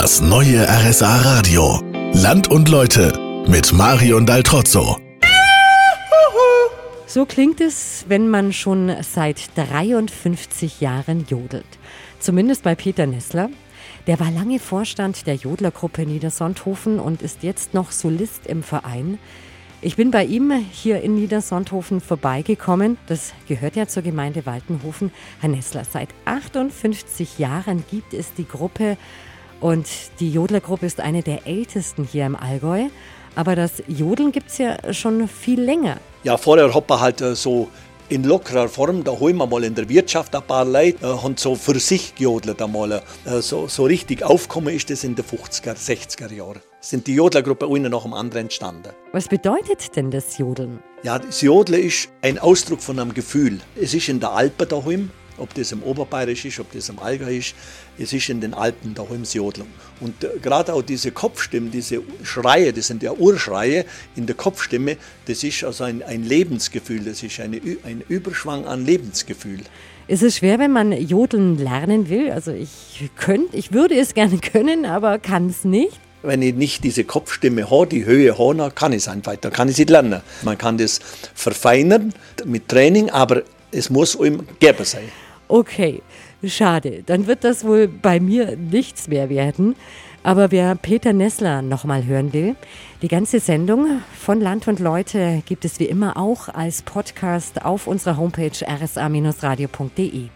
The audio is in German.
Das neue RSA Radio. Land und Leute mit Marion Daltrozzo. So klingt es, wenn man schon seit 53 Jahren jodelt. Zumindest bei Peter Nessler. Der war lange Vorstand der Jodlergruppe Niedersonthofen und ist jetzt noch Solist im Verein. Ich bin bei ihm hier in Niedersonthofen vorbeigekommen. Das gehört ja zur Gemeinde Waltenhofen. Herr Nessler, seit 58 Jahren gibt es die Gruppe und die Jodlergruppe ist eine der ältesten hier im Allgäu. Aber das Jodeln gibt es ja schon viel länger. Ja, vorher hat man halt äh, so in lockerer Form, da holen wir mal in der Wirtschaft ein paar Leute, äh, haben so für sich gejodelt einmal. Äh, so, so richtig aufgekommen ist das in den 50er, 60er Jahren. Sind die Jodlergruppe eine nach dem anderen entstanden. Was bedeutet denn das Jodeln? Ja, das Jodeln ist ein Ausdruck von einem Gefühl. Es ist in der Alpen daheim, ob das im Oberbayerisch ist, ob das im Allgäu ist, es ist in den Alpen da im Jodlung. Und äh, gerade auch diese Kopfstimme, diese Schreie, das sind ja Urschreie in der Kopfstimme, das ist also ein, ein Lebensgefühl, das ist eine, ein Überschwang an Lebensgefühl. Ist es schwer, wenn man Jodeln lernen will? Also ich könnte, ich würde es gerne können, aber kann es nicht wenn ich nicht diese Kopfstimme habe, die Höhe habe, kann ich es einfach, da kann ich es lernen. Man kann das verfeinern mit Training, aber es muss ihm geben sein. Okay, schade. Dann wird das wohl bei mir nichts mehr werden. Aber wer Peter Nessler nochmal hören will, die ganze Sendung von Land und Leute gibt es wie immer auch als Podcast auf unserer Homepage rsa-radio.de.